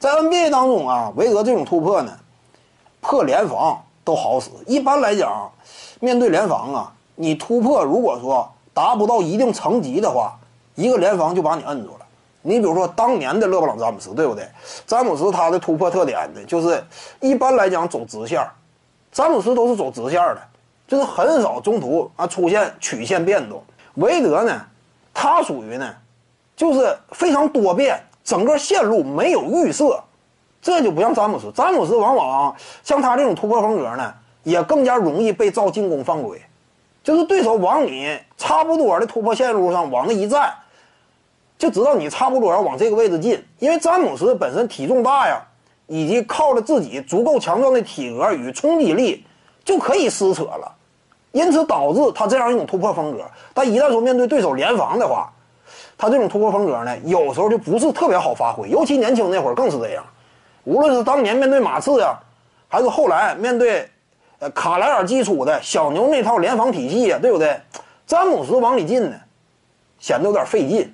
在 NBA 当中啊，韦德这种突破呢，破联防都好使。一般来讲，面对联防啊，你突破如果说达不到一定层级的话，一个联防就把你摁住了。你比如说当年的勒布朗詹姆斯，对不对？詹姆斯他的突破特点呢，就是一般来讲走直线，詹姆斯都是走直线的，就是很少中途啊出现曲线变动。韦德呢，他属于呢，就是非常多变，整个线路没有预设，这就不像詹姆斯。詹姆斯往往像他这种突破风格呢，也更加容易被造进攻犯规，就是对手往你差不多的突破线路上往那一站，就知道你差不多要往这个位置进。因为詹姆斯本身体重大呀，以及靠着自己足够强壮的体格与冲击力，就可以撕扯了。因此导致他这样一种突破风格，但一旦说面对对手联防的话，他这种突破风格呢，有时候就不是特别好发挥。尤其年轻那会儿更是这样。无论是当年面对马刺呀，还是后来面对呃卡莱尔基础的小牛那套联防体系呀，对不对？詹姆斯往里进呢，显得有点费劲，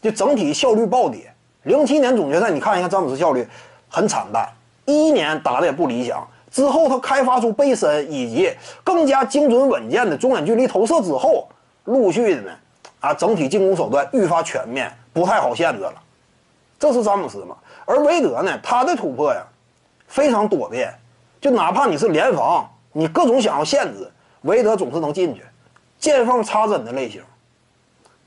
就整体效率暴跌。零七年总决赛你看一下詹姆斯效率很惨淡，一一年打的也不理想。之后，他开发出背身以及更加精准稳健的中远距离投射之后，陆续的呢，啊，整体进攻手段愈发全面，不太好限制了。这是詹姆斯嘛？而韦德呢，他的突破呀，非常多变，就哪怕你是联防，你各种想要限制，韦德总是能进去，见缝插针的类型。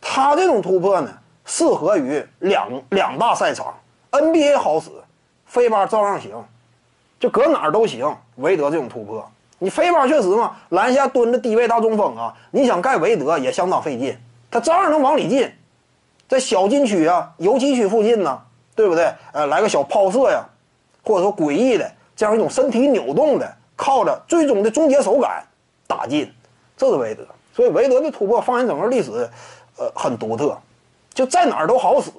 他这种突破呢，适合于两两大赛场，NBA 好使，飞吧照样行。就搁哪儿都行，韦德这种突破，你飞吧确实嘛，篮下蹲着低位大中锋啊，你想盖韦德也相当费劲，他照样能往里进，在小禁区啊、游击区附近呢，对不对？呃，来个小抛射呀，或者说诡异的这样一种身体扭动的，靠着最终的终结手感打进，这是韦德。所以韦德的突破放眼整个历史，呃，很独特，就在哪儿都好使。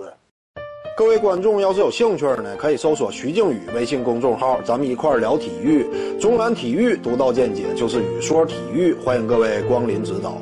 各位观众要是有兴趣呢，可以搜索徐静宇微信公众号，咱们一块聊体育。中南体育独到见解就是语说体育，欢迎各位光临指导。